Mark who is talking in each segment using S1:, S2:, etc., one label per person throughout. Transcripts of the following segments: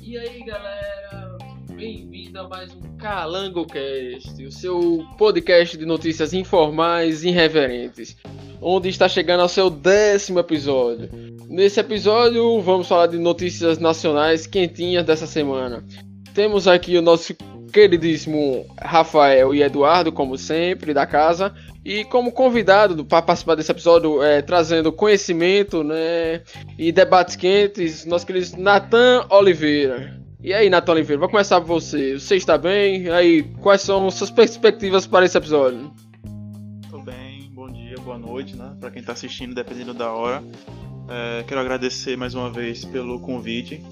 S1: E aí, galera? Bem-vindo a mais um CalangoCast, o seu podcast de notícias informais e irreverentes, onde está chegando ao seu décimo episódio. Nesse episódio, vamos falar de notícias nacionais quentinhas dessa semana. Temos aqui o nosso queridíssimo Rafael e Eduardo, como sempre, da casa. E como convidado para participar desse episódio, é, trazendo conhecimento né, e debates quentes, nosso querido Natan Oliveira. E aí, Natan Oliveira, vou começar por você. Você está bem? E aí, quais são suas perspectivas para esse episódio?
S2: Tô bem, bom dia, boa noite, né? Para quem está assistindo, dependendo da hora. É, quero agradecer mais uma vez pelo convite.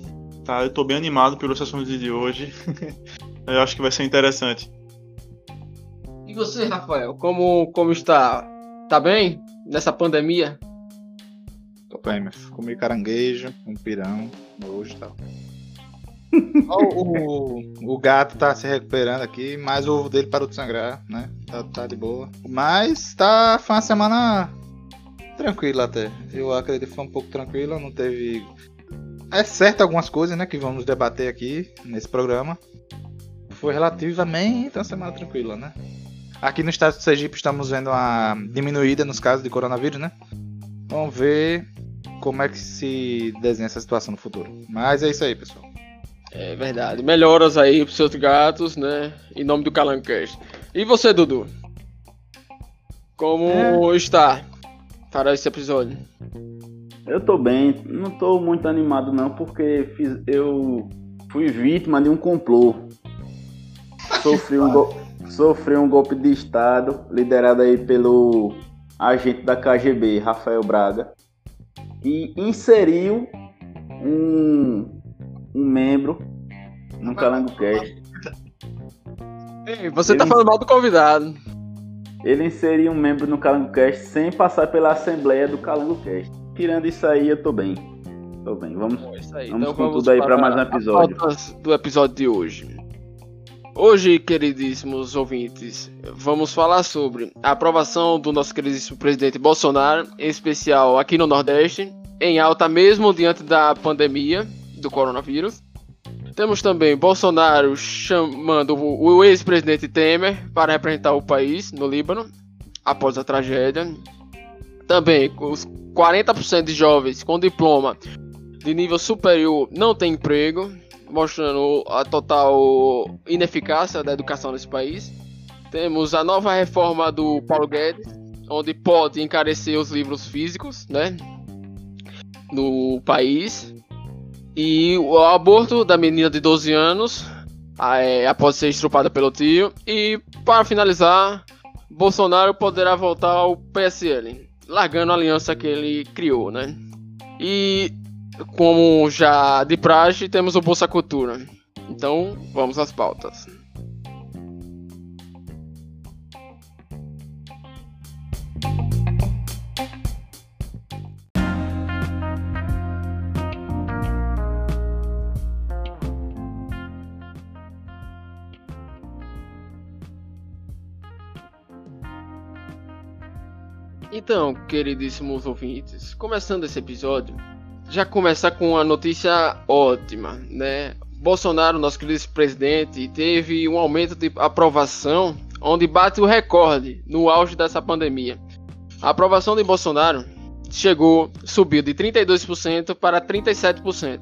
S2: Tá, eu tô bem animado pelos assuntos de hoje. eu acho que vai ser interessante.
S1: E você, Rafael, como, como está? Tá bem nessa pandemia?
S3: Tô bem, meu filho. Comi caranguejo, um pirão, hoje e tal. o, o, o gato tá se recuperando aqui, mas o ovo dele parou de sangrar, né? Tá, tá de boa. Mas tá, foi uma semana tranquila até. Eu acredito que foi um pouco tranquila, não teve. É certo algumas coisas, né, que vamos debater aqui nesse programa. Foi relativamente uma semana tranquila, né? Aqui no estado de Sergipe estamos vendo uma diminuída nos casos de coronavírus, né? Vamos ver como é que se desenha essa situação no futuro. Mas é isso aí, pessoal.
S1: É verdade. Melhoras aí pros seus gatos, né? Em nome do Calancast. E você, Dudu? Como é. está para esse episódio?
S4: Eu tô bem. Não tô muito animado não, porque fiz, eu fui vítima de um complô. Sofri um, go sofreu um golpe de Estado, liderado aí pelo agente da KGB, Rafael Braga, e inseriu um, um membro no Calango Cast.
S1: Ei, você tá ele, tá falando mal do convidado.
S4: Ele inseriu um membro no Calango Cast sem passar pela assembleia do Calango Cast. Tirando isso aí, eu tô bem. Tô bem. Vamos, vamos então, com vamos tudo aí para mais um episódio.
S1: Do episódio de hoje. Hoje, queridíssimos ouvintes, vamos falar sobre a aprovação do nosso queridíssimo presidente Bolsonaro, em especial aqui no Nordeste, em alta mesmo diante da pandemia do coronavírus. Temos também Bolsonaro chamando o ex-presidente Temer para representar o país no Líbano após a tragédia. Também os 40% de jovens com diploma de nível superior não têm emprego mostrando a total ineficácia da educação nesse país. Temos a nova reforma do Paulo Guedes, onde pode encarecer os livros físicos, né, no país. E o aborto da menina de 12 anos, é, após ser estrupada pelo tio. E para finalizar, Bolsonaro poderá voltar ao PSL, largando a aliança que ele criou, né? E como já de praxe, temos o Bolsa Cultura. Então, vamos às pautas. Então, queridíssimos ouvintes, começando esse episódio, já começar com uma notícia ótima, né? Bolsonaro, nosso querido presidente, teve um aumento de aprovação onde bate o recorde no auge dessa pandemia. A aprovação de Bolsonaro chegou, subiu de 32% para 37%.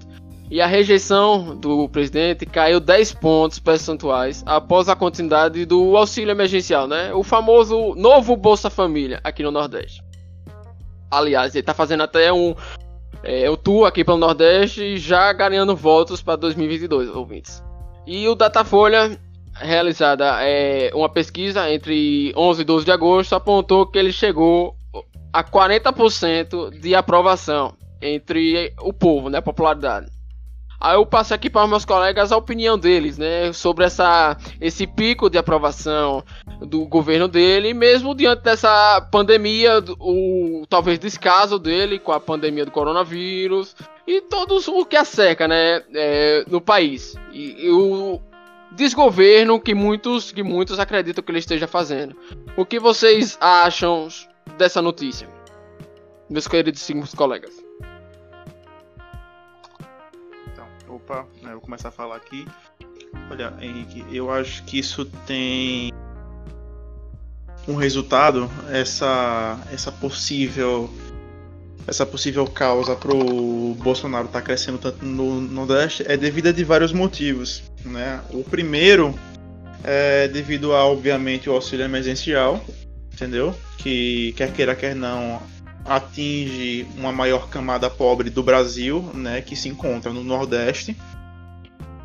S1: E a rejeição do presidente caiu 10 pontos percentuais após a continuidade do auxílio emergencial, né? O famoso novo Bolsa Família aqui no Nordeste. Aliás, ele está fazendo até um, é, eu tô aqui pelo Nordeste já ganhando votos para 2022, ouvintes. E o Datafolha, realizada é, uma pesquisa entre 11 e 12 de agosto, apontou que ele chegou a 40% de aprovação entre o povo, né, popularidade. Aí eu passo aqui para meus colegas a opinião deles, né, sobre essa, esse pico de aprovação do governo dele, mesmo diante dessa pandemia, o talvez descaso dele com a pandemia do coronavírus e todos o que a cerca, né, é, no país e, e, o desgoverno que muitos que muitos acreditam que ele esteja fazendo. O que vocês acham dessa notícia, meus queridos colegas?
S2: Opa, né, eu vou começar a falar aqui. Olha, Henrique, eu acho que isso tem um resultado, essa, essa possível essa possível causa para o Bolsonaro estar tá crescendo tanto no Nordeste é devido a de vários motivos. Né? O primeiro é devido a, obviamente, o auxílio emergencial, entendeu? Que quer queira, quer não, atinge uma maior camada pobre do Brasil, né? Que se encontra no Nordeste.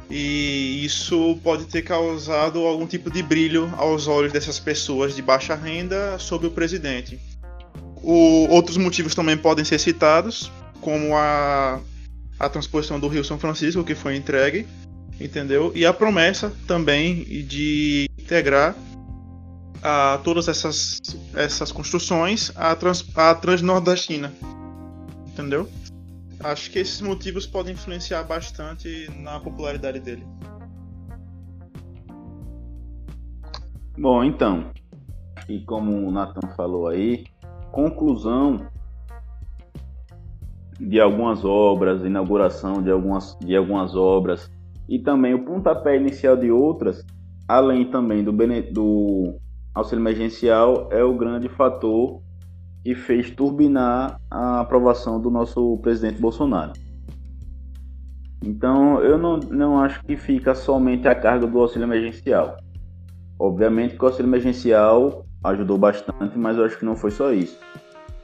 S2: E isso pode ter causado algum tipo de brilho aos olhos dessas pessoas de baixa renda sobre o presidente. O, outros motivos também podem ser citados, como a, a transposição do Rio São Francisco, que foi entregue, entendeu? E a promessa também de integrar a todas essas, essas construções à, trans, à Transnordestina, entendeu? Acho que esses motivos podem influenciar bastante na popularidade dele.
S4: Bom, então, e como o Nathan falou aí, conclusão de algumas obras, inauguração de algumas, de algumas obras e também o pontapé inicial de outras, além também do, do auxílio emergencial, é o grande fator que fez turbinar a aprovação do nosso presidente Bolsonaro. Então, eu não, não acho que fica somente a carga do auxílio emergencial. Obviamente que o auxílio emergencial ajudou bastante, mas eu acho que não foi só isso.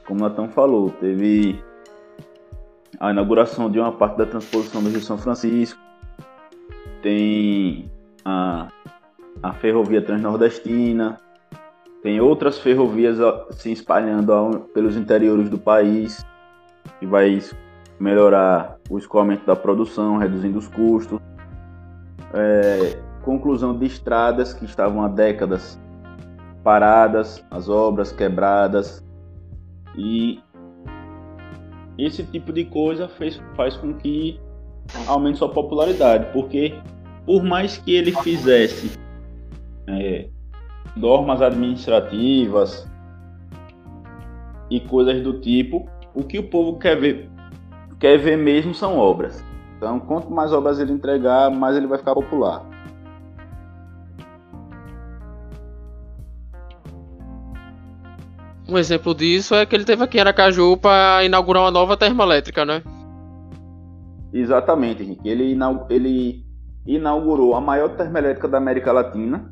S4: Como o Natan falou, teve a inauguração de uma parte da transposição do Rio São Francisco, tem a, a ferrovia transnordestina, tem outras ferrovias se espalhando pelos interiores do país, que vai melhorar o escoamento da produção, reduzindo os custos. É, conclusão de estradas que estavam há décadas paradas, as obras quebradas e esse tipo de coisa fez, faz com que aumente sua popularidade, porque por mais que ele fizesse é, normas administrativas e coisas do tipo, o que o povo quer ver, quer ver mesmo são obras. Então, quanto mais obras ele entregar, mais ele vai ficar popular.
S1: Um exemplo disso é que ele teve aqui em Aracaju para inaugurar uma nova termoelétrica, né?
S4: Exatamente, Henrique. Ele, ele inaugurou a maior termoelétrica da América Latina,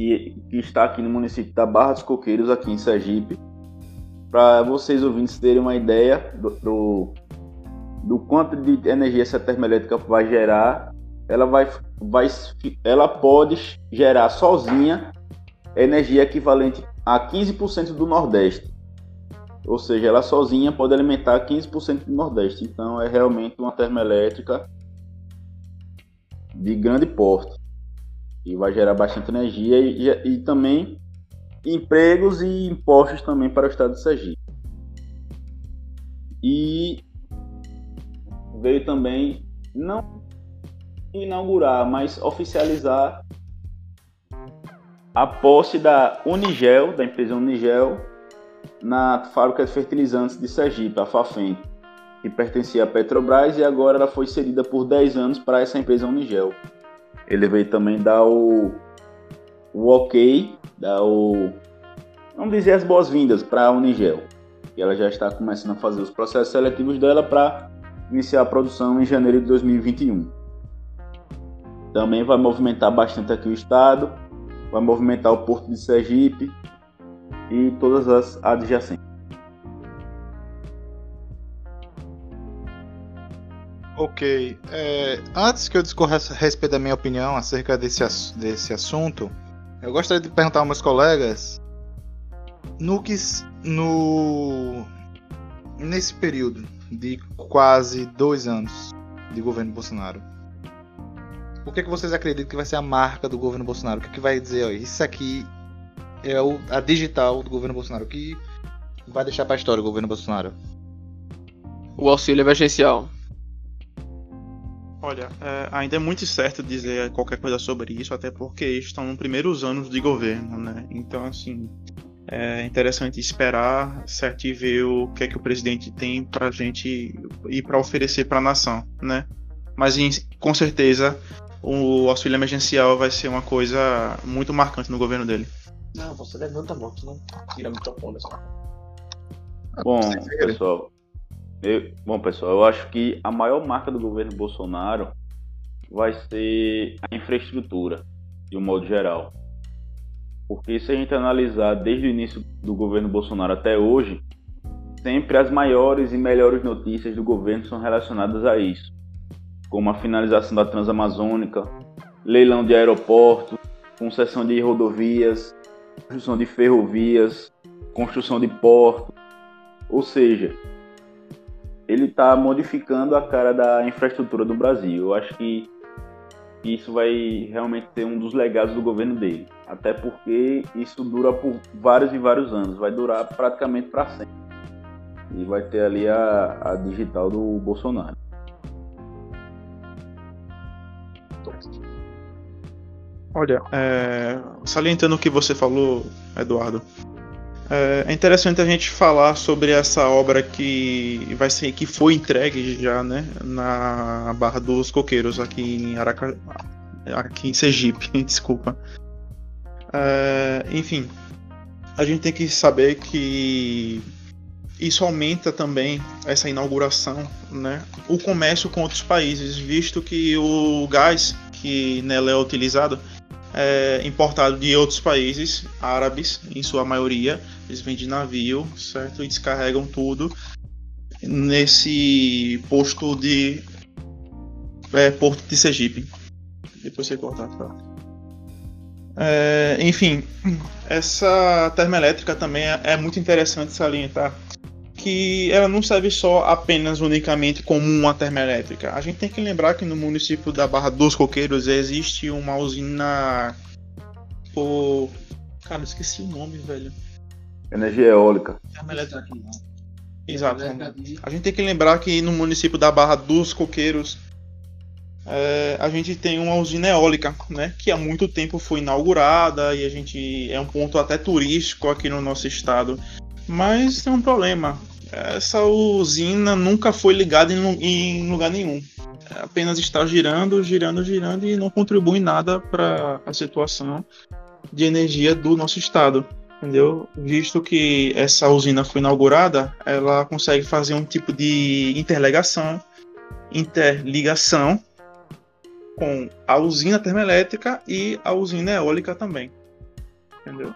S4: que, que está aqui no município da Barra dos Coqueiros, aqui em Sergipe. Para vocês ouvintes terem uma ideia do, do, do quanto de energia essa termoelétrica vai gerar, ela, vai, vai, ela pode gerar sozinha energia equivalente a 15% do Nordeste. Ou seja, ela sozinha pode alimentar 15% do Nordeste. Então é realmente uma termoelétrica de grande porte. E vai gerar bastante energia e, e, e também empregos e impostos também para o estado de Sergipe. E veio também não inaugurar, mas oficializar a posse da Unigel, da empresa Unigel, na fábrica de fertilizantes de Sergipe, a Fafem, que pertencia à Petrobras e agora ela foi cedida por 10 anos para essa empresa Unigel. Ele veio também dar o, o ok, dar o. vamos dizer as boas-vindas para a Unigel. E ela já está começando a fazer os processos seletivos dela para iniciar a produção em janeiro de 2021. Também vai movimentar bastante aqui o estado vai movimentar o Porto de Sergipe e todas as adjacentes.
S3: Ok. É, antes que eu discorra a respeito da minha opinião acerca desse, desse assunto, eu gostaria de perguntar aos meus colegas no que no nesse período de quase dois anos de governo Bolsonaro, o que, é que vocês acreditam que vai ser a marca do governo Bolsonaro? O que, é que vai dizer, ó, isso aqui é o, a digital do governo Bolsonaro? Que vai deixar para a história o governo Bolsonaro?
S1: O auxílio emergencial.
S2: Olha, é, ainda é muito certo dizer qualquer coisa sobre isso, até porque estão nos primeiros anos de governo, né? Então, assim, É interessante esperar, certo, e ver o que é que o presidente tem para a gente e para oferecer para a nação, né? Mas com certeza o auxílio emergencial vai ser uma coisa muito marcante no governo dele.
S1: Não, você levanta a mão, não tira microfone.
S4: Bom, pessoal, eu, bom, pessoal, eu acho que a maior marca do governo Bolsonaro vai ser a infraestrutura, de um modo geral. Porque se a gente analisar desde o início do governo Bolsonaro até hoje, sempre as maiores e melhores notícias do governo são relacionadas a isso, como a finalização da Transamazônica, leilão de aeroportos, concessão de rodovias, construção de ferrovias, construção de portos, ou seja, ele está modificando a cara da infraestrutura do Brasil. Eu acho que isso vai realmente ser um dos legados do governo dele. Até porque isso dura por vários e vários anos, vai durar praticamente para sempre. E vai ter ali a, a digital do Bolsonaro.
S2: Olha, é, salientando o que você falou, Eduardo, é, é interessante a gente falar sobre essa obra que vai ser que foi entregue já, né, na Barra dos Coqueiros aqui em Araca, aqui em Sergipe, desculpa. É, enfim, a gente tem que saber que isso aumenta também essa inauguração, né, o comércio com outros países, visto que o gás que nela é utilizado é importado de outros países árabes, em sua maioria, eles vêm de navio, certo, e descarregam tudo nesse posto de é, porto de Sergipe. Depois você cortar? É, enfim, essa termoelétrica também é, é muito interessante salientar que ela não serve só apenas unicamente como uma termoelétrica. A gente tem que lembrar que no município da Barra dos Coqueiros existe uma usina por cara, esqueci o nome, velho.
S4: Energia eólica.
S2: Termoelétrica aqui, não. Exato. A gente tem que lembrar que no município da Barra dos Coqueiros é, a gente tem uma usina eólica, né, que há muito tempo foi inaugurada e a gente é um ponto até turístico aqui no nosso estado. Mas tem um problema. Essa usina nunca foi ligada em, lugar nenhum. É apenas está girando, girando, girando e não contribui nada para a situação de energia do nosso estado entendeu? Visto que essa usina foi inaugurada, ela consegue fazer um tipo de interligação, interligação com a usina termoelétrica e a usina eólica também. Entendeu?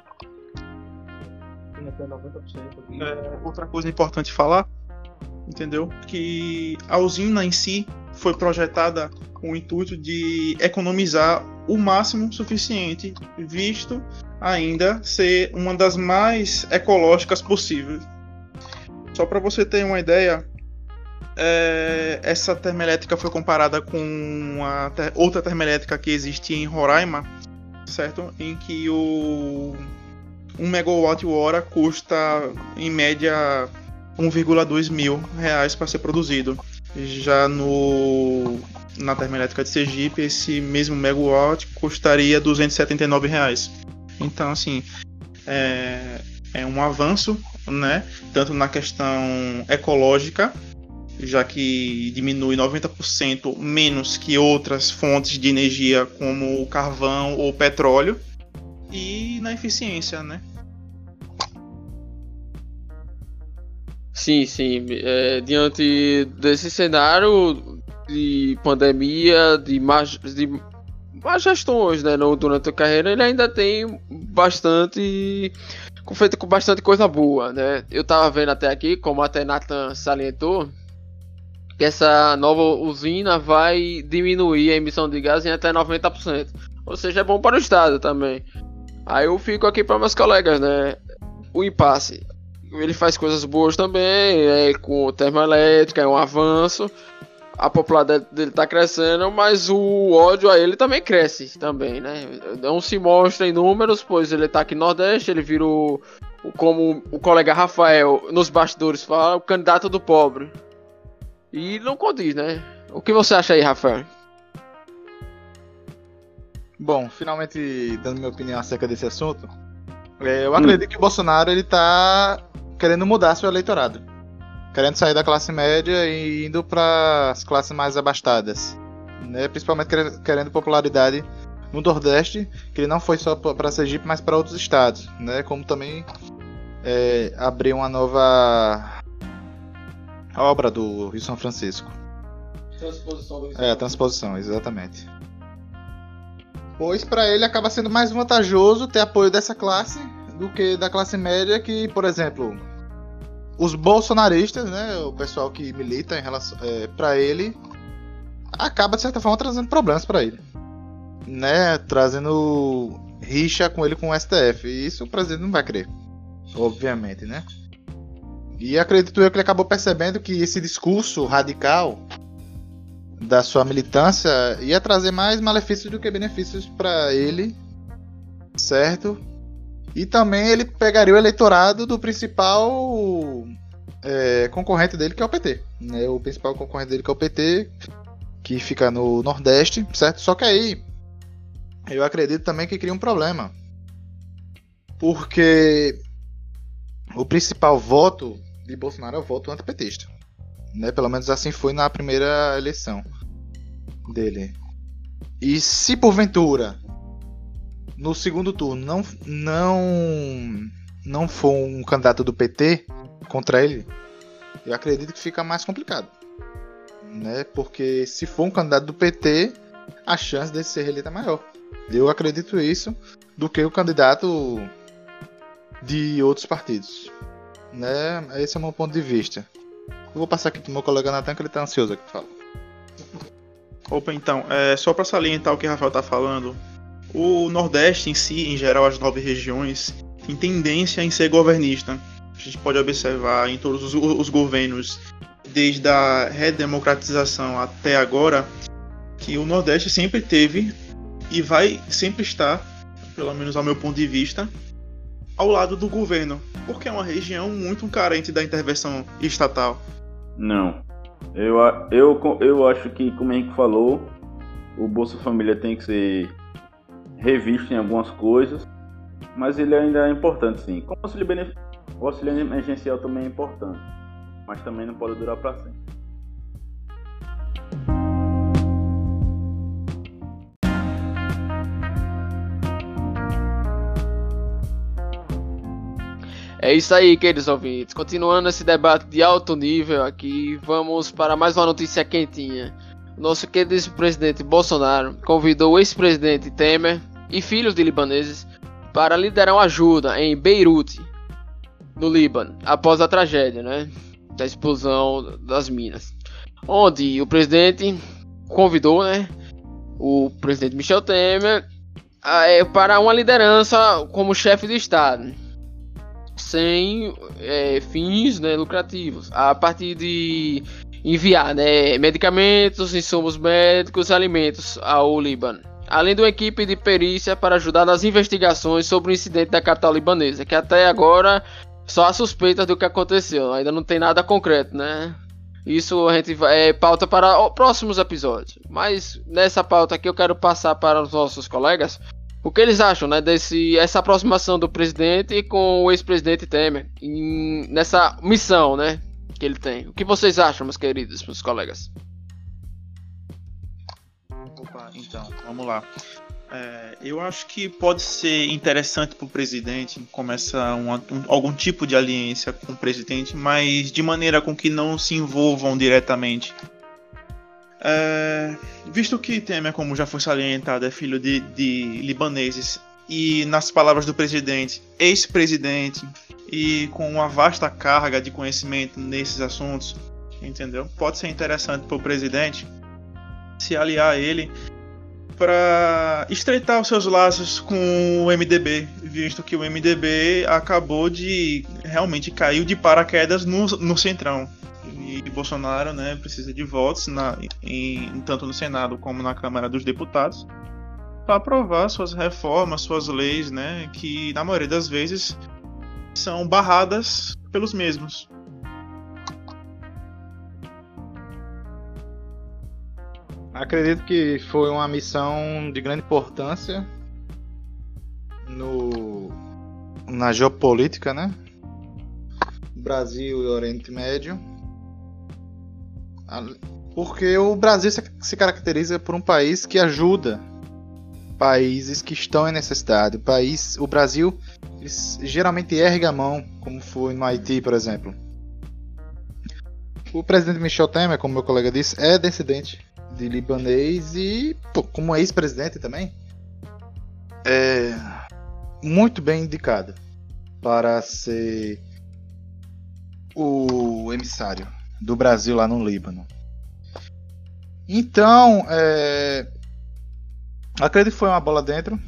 S2: É, outra coisa importante falar, entendeu? Que a usina em si foi projetada com o intuito de economizar o máximo suficiente, visto ainda ser uma das mais ecológicas possíveis. Só para você ter uma ideia, é, essa termoelétrica foi comparada com a ter outra termoelétrica que existe em Roraima, certo? Em que o 1 megawatt-hora custa em média 1,2 mil reais para ser produzido. Já no na termoelétrica de Sergipe, esse mesmo megawatt custaria 279 reais. Então, assim, é, é um avanço, né? Tanto na questão ecológica já que diminui 90% menos que outras fontes de energia como o carvão ou petróleo, e na eficiência, né?
S1: Sim, sim. É, diante desse cenário de pandemia, de más, de más gestões né, no, durante a carreira, ele ainda tem bastante feito com bastante coisa boa, né? Eu tava vendo até aqui, como até Nathan salientou, que essa nova usina vai diminuir a emissão de gás em até 90%. Ou seja, é bom para o estado também. Aí eu fico aqui para meus colegas, né? O impasse. Ele faz coisas boas também, é, com termoelétrica, é um avanço. A popularidade dele está crescendo, mas o ódio a ele também cresce também, né? Não se mostra em números, pois ele está aqui no Nordeste, ele virou, como o colega Rafael nos bastidores fala, o candidato do pobre. E não condiz, né? O que você acha aí, Rafael?
S3: Bom, finalmente dando minha opinião acerca desse assunto, É, eu acredito que o Bolsonaro ele tá querendo mudar seu eleitorado. Querendo sair da classe média e indo para as classes mais abastadas. Né? Principalmente querendo, popularidade no Nordeste, que ele não foi só para Sergipe, mas para outros estados. Né? Como também é, abrir uma nova obra do Rio São Francisco.
S1: Transposição do
S3: É, a transposição, exatamente. Pois para ele acaba sendo mais vantajoso ter apoio dessa classe do que da classe média que, por exemplo, os bolsonaristas, né, o pessoal que milita em relação é, para ele acaba de certa forma trazendo problemas para ele, né, trazendo rixa com ele com o STF. E isso o presidente não vai querer, obviamente, né? E acredito eu que ele acabou percebendo que esse discurso radical da sua militância ia trazer mais malefícios do que benefícios para ele, certo? E também ele pegaria o eleitorado do principal é, concorrente dele, que é o PT. Né? O principal concorrente dele, que é o PT, que fica no Nordeste, certo? Só que aí eu acredito também que cria um problema. Porque o principal voto de Bolsonaro é o voto antipetista. Né? Pelo menos assim foi na primeira eleição dele. E se porventura no segundo turno não não não for um candidato do PT contra ele, eu acredito que fica mais complicado, né? Porque se for um candidato do PT, a chance de ser reeleito é maior. Eu acredito isso do que o candidato de outros partidos, né? Esse é o meu ponto de vista. Eu vou passar aqui pro meu colega Natan que ele tá ansioso aqui pra falar.
S2: Opa, então, é, só para salientar o que o Rafael tá falando, o Nordeste em si, em geral, as nove regiões, tem tendência em ser governista. A gente pode observar em todos os, os governos, desde a redemocratização até agora, que o Nordeste sempre teve e vai sempre estar, pelo menos ao meu ponto de vista, ao lado do governo, porque é uma região muito carente da intervenção estatal.
S4: Não. Eu, eu, eu acho que, como Henrique falou, o Bolsa Família tem que ser revisto em algumas coisas, mas ele ainda é importante sim. Como auxílio, benef... o auxílio emergencial também é importante, mas também não pode durar para sempre.
S1: É isso aí, queridos ouvintes. Continuando esse debate de alto nível aqui, vamos para mais uma notícia quentinha. Nosso querido presidente Bolsonaro convidou o ex-presidente Temer e filhos de libaneses para liderar uma ajuda em Beirute, no Líbano, após a tragédia, né, da explosão das minas. Onde o presidente convidou, né, o presidente Michel Temer a- é, para uma liderança como chefe de Estado sem é, fins né, lucrativos, a partir de enviar né, medicamentos, insumos médicos, alimentos ao Líbano, além de uma equipe de perícia para ajudar nas investigações sobre o incidente da capital libanesa, que até agora só há suspeitas do que aconteceu, ainda não tem nada concreto, né? Isso a gente vai, é pauta para próximos episódios. Mas nessa pauta aqui eu quero passar para os nossos colegas o que eles acham, né, desse essa aproximação do presidente com o ex-presidente Temer em- nessa missão, né, que ele tem. O que vocês acham, meus queridos, meus colegas?
S2: Opa, então, vamos lá. É, eu acho que pode ser interessante para o presidente começar uma- um- algum tipo de aliança com o presidente, mas de maneira com que não se envolvam diretamente. É, visto que Temer, como já foi salientado, é filho de, de libaneses e, nas palavras do presidente, ex-presidente e com uma vasta carga de conhecimento nesses assuntos, entendeu? Pode ser interessante para o presidente se aliar a ele para estreitar os seus laços com o MDB, visto que o MDB acabou de realmente caiu de paraquedas no, no centrão. E Bolsonaro, né, precisa de votos na, em, tanto no Senado como na Câmara dos Deputados para aprovar suas reformas, suas leis, né, que na maioria das vezes são barradas pelos mesmos.
S3: Acredito que foi uma missão de grande importância no, na geopolítica, né? Brasil e Oriente Médio. Porque o Brasil se caracteriza por um país que ajuda países que estão em necessidade. O país, o Brasil, geralmente ergue a mão, como foi no Haiti, por exemplo. O presidente Michel Temer, como meu colega disse, é descendente de libanês e, pô, como ex-presidente também, é muito bem indicado para ser o emissário do Brasil lá no Líbano. Então, é, acredito que foi uma bola dentro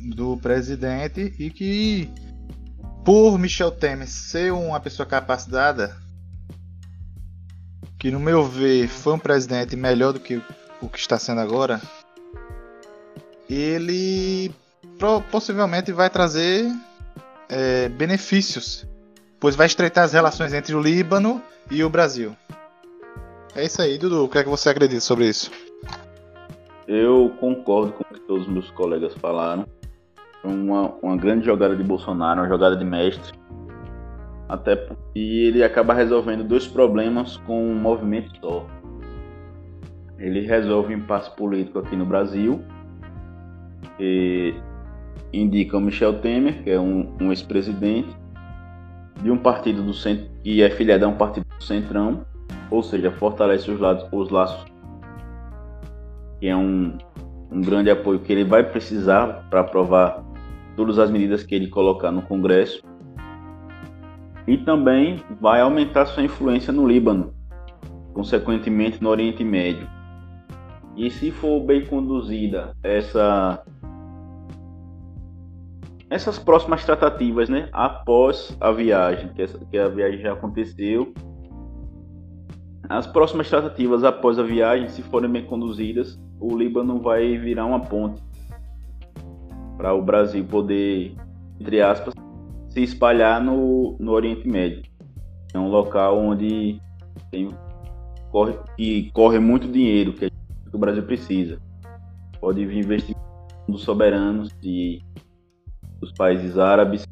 S3: do presidente e que, por Michel Temer ser uma pessoa capacitada, que no meu ver foi um presidente melhor do que o que está sendo agora, ele possivelmente vai trazer é, benefícios, pois vai estreitar as relações entre o Líbano e o Brasil. É isso aí, Dudu. O que é que você acredita sobre isso?
S4: Eu concordo com o que todos os meus colegas falaram. Uma, uma grande jogada de Bolsonaro, uma jogada de mestre. Até e ele acaba resolvendo dois problemas com um movimento só. Ele resolve o impasse político aqui no Brasil e indica o Michel Temer, que é um, um ex-presidente de um partido do centro e é filiado a um partido do centrão, ou seja, fortalece os, lados, os laços, que é um, um grande apoio que ele vai precisar para aprovar todas as medidas que ele colocar no Congresso e também vai aumentar sua influência no Líbano, consequentemente no Oriente Médio. E se for bem conduzida essa essas próximas tratativas, né, após a viagem, que, essa, que a viagem já aconteceu, as próximas tratativas após a viagem, se forem bem conduzidas, o Líbano vai virar uma ponte para o Brasil poder, entre aspas, se espalhar no, no Oriente Médio. É um local onde tem, corre, que corre muito dinheiro que, o Brasil precisa. Pode vir investimentos soberanos de, dos países árabes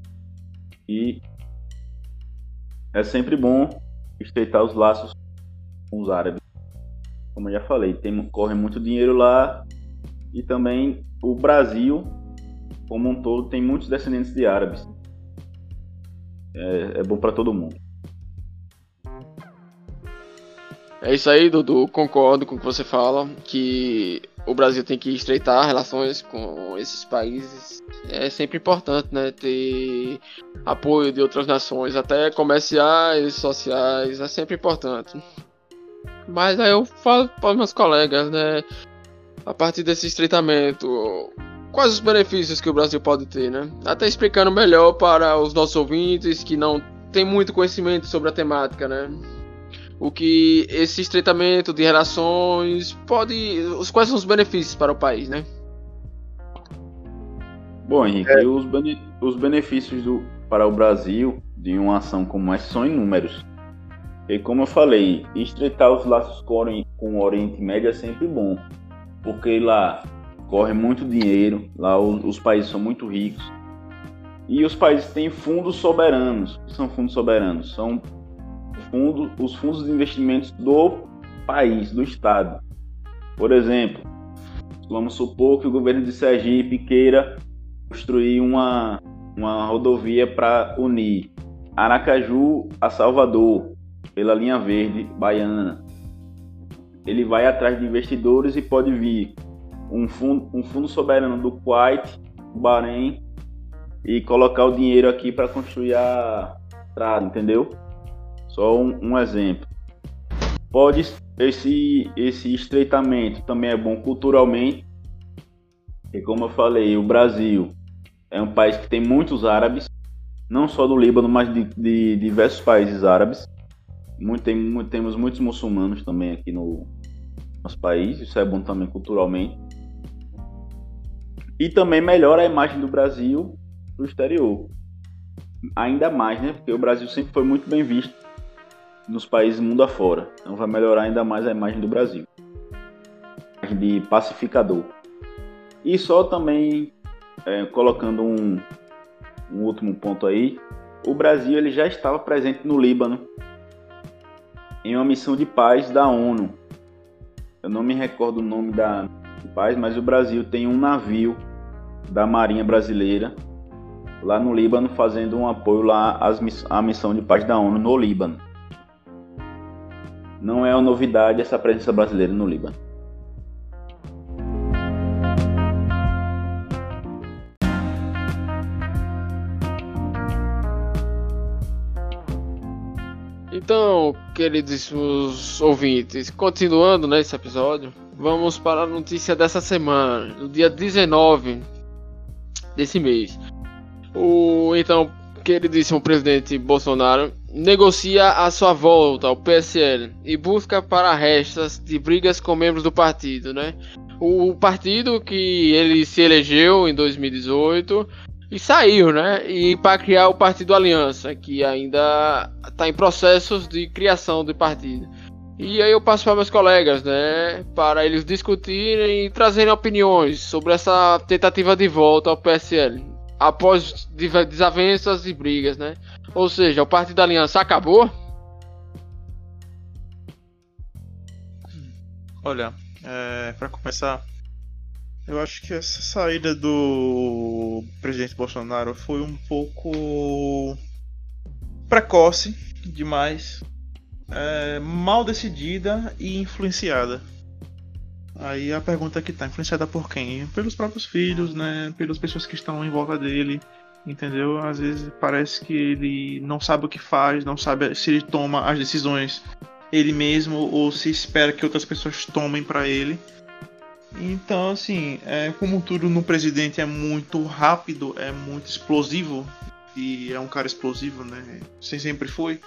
S4: e é sempre bom estreitar os laços com os árabes. Como eu já falei, tem, corre muito dinheiro lá e também o Brasil, como um todo, tem muitos descendentes de árabes é, é bom para todo mundo.
S1: É isso aí, Dudu. Concordo com o que você fala, que o Brasil tem que estreitar relações com esses países. É sempre importante, né? Ter apoio de outras nações, até comerciais, sociais, é sempre importante. Mas aí eu falo para meus colegas, né? A partir desse estreitamento, quais os benefícios que o Brasil pode ter, né? Até explicando melhor para os nossos ouvintes que não têm muito conhecimento sobre a temática, né? O que esse estreitamento de relações pode, os quais são os benefícios para o país, né?
S4: Bom, Henrique, é. os, bene, os benefícios do, para o Brasil de uma ação como essa são inúmeros. E como eu falei, estreitar os laços com, o Oriente Médio é sempre bom, porque lá corre muito dinheiro, lá os, os países são muito ricos. E os países têm fundos soberanos. O que são fundos soberanos? São os fundos de investimentos do país, do estado. Por exemplo, vamos supor que o governo de Sergipe queira construir uma, uma rodovia para unir Aracaju a Salvador pela linha verde baiana. Ele vai atrás de investidores e pode vir um fundo, um fundo soberano do Kuwait, Bahrein, e colocar o dinheiro aqui para construir a estrada, entendeu? Só um, um, exemplo. Pode esse esse estreitamento também é bom culturalmente, e como eu falei, o Brasil é um país que tem muitos árabes, não só do Líbano, mas de, de diversos países árabes. Muito, tem, temos muitos muçulmanos também aqui no nosso país, isso é bom também culturalmente. E também melhora a imagem do Brasil no exterior. Ainda mais, né? Porque o Brasil sempre foi muito bem visto nos países mundo afora. Então vai melhorar ainda mais a imagem do Brasil. De pacificador. E só também é, colocando um, um último ponto aí. O Brasil ele já estava presente no Líbano em uma missão de paz da ONU. Eu não me recordo o nome da paz, mas o Brasil tem um navio da Marinha Brasileira lá no Líbano fazendo um apoio lá à missão de paz da ONU no Líbano. Não é uma novidade essa presença brasileira no Líbano.
S1: Então, queridos ouvintes, continuando nesse episódio, vamos para a notícia dessa semana, no dia 19 desse mês. O então queridíssimo presidente Bolsonaro negocia a sua volta ao PSL e busca para restas de brigas com membros do partido, né? O partido que ele se elegeu em 2018 e saiu, né? E para criar o Partido Aliança, que ainda está em processos de criação de partido. E aí eu passo para meus colegas, né, para eles discutirem e trazerem opiniões sobre essa tentativa de volta ao PSL após desavenças e brigas, né? Ou seja, o Partido da Aliança acabou?
S2: Olha, é, para começar, eu acho que essa saída do presidente Bolsonaro foi um pouco precoce demais, é, mal decidida e influenciada. Aí a pergunta é que tá influenciada por quem? Pelos próprios filhos, né? Pelas pessoas que estão em volta dele, entendeu? Às vezes parece que ele não sabe o que faz, não sabe se ele toma as decisões ele mesmo ou se espera que outras pessoas tomem para ele. Então, assim, é, como tudo no presidente é muito rápido, é muito explosivo, e é um cara explosivo, né? Você sempre foi.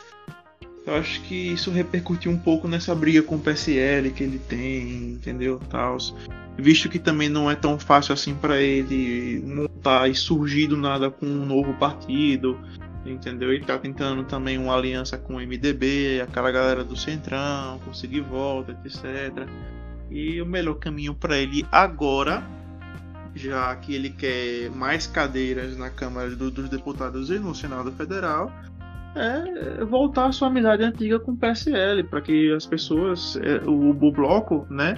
S2: Eu acho que isso repercutiu um pouco nessa briga com o PSL que ele tem, entendeu? Tals. Visto que também não é tão fácil assim para ele montar e surgir do nada com um novo partido, entendeu? Ele tá tentando também uma aliança com o MDB, aquela galera do Centrão, conseguir volta, etc. E o melhor caminho para ele agora, já que ele quer mais cadeiras na Câmara dos Deputados e no Senado Federal, é voltar à sua amizade antiga com o PSL, para que as pessoas, é, o, o bloco, né,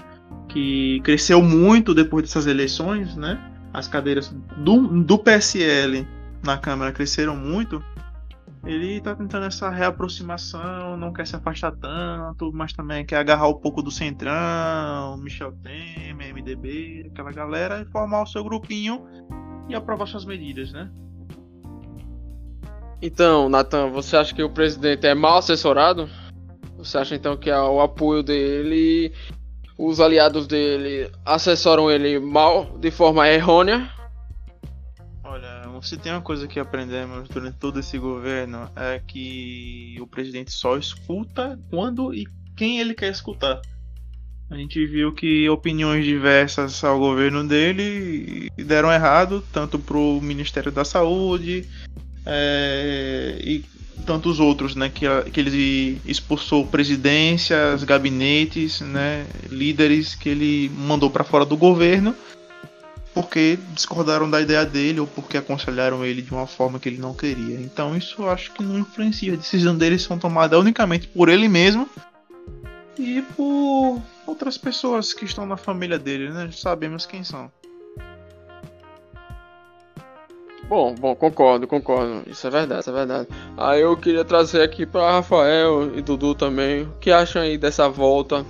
S2: que cresceu muito depois dessas eleições, né, as cadeiras do, do PSL na Câmara cresceram muito, ele está tentando essa reaproximação, não quer se afastar tanto, mas também quer agarrar um pouco do Centrão, Michel Temer, MDB, aquela galera, e formar o seu grupinho e aprovar suas medidas, né?
S1: Então, Nathan, você acha que o presidente é mal assessorado? Você acha então que o apoio dele, os aliados dele assessoram ele mal, de forma errônea?
S2: Olha, se tem uma coisa que aprendemos durante todo esse governo é que o presidente só escuta quando e quem ele quer escutar. A gente viu que opiniões diversas ao governo dele deram errado, tanto para o Ministério da Saúde, é, e tantos outros, né, que, que ele expulsou presidências, gabinetes, né, líderes que ele mandou para fora do governo porque discordaram da ideia dele ou porque aconselharam ele de uma forma que ele não queria. Então isso eu acho que não influencia. A decisão deles são tomadas unicamente por ele mesmo e por outras pessoas que estão na família dele, né? Sabemos quem são.
S1: Bom, bom, concordo, concordo. Isso é verdade, isso é verdade. Aí eu queria trazer aqui para Rafael e Dudu também. O que acham aí dessa volta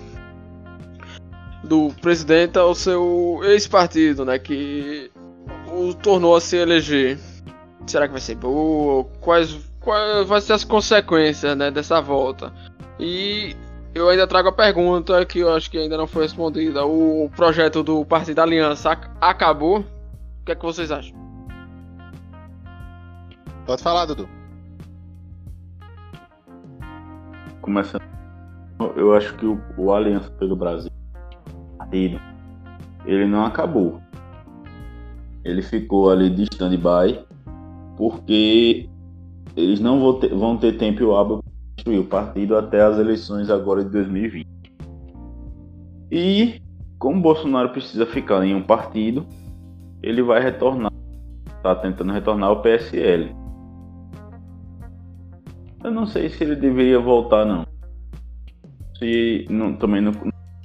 S1: do presidente ao seu ex-partido, né? Que o tornou a se eleger. Será que vai ser boa? Quais, quais vão ser as consequências né, dessa volta? E eu ainda trago a pergunta que eu acho que ainda não foi respondida. O projeto do Partido Aliança acabou? O que é que vocês acham?
S3: Pode falar, Dudu.
S4: Começando, eu acho que o, o Aliança pelo Brasil, dele, ele não acabou. Ele ficou ali de stand-by, porque eles não vão ter, vão ter tempo hábil para construir o partido até as eleições agora de 2020. E como Bolsonaro precisa ficar em um partido, ele vai retornar está tentando retornar ao PSL. Eu não sei se ele deveria voltar não. Se não, também não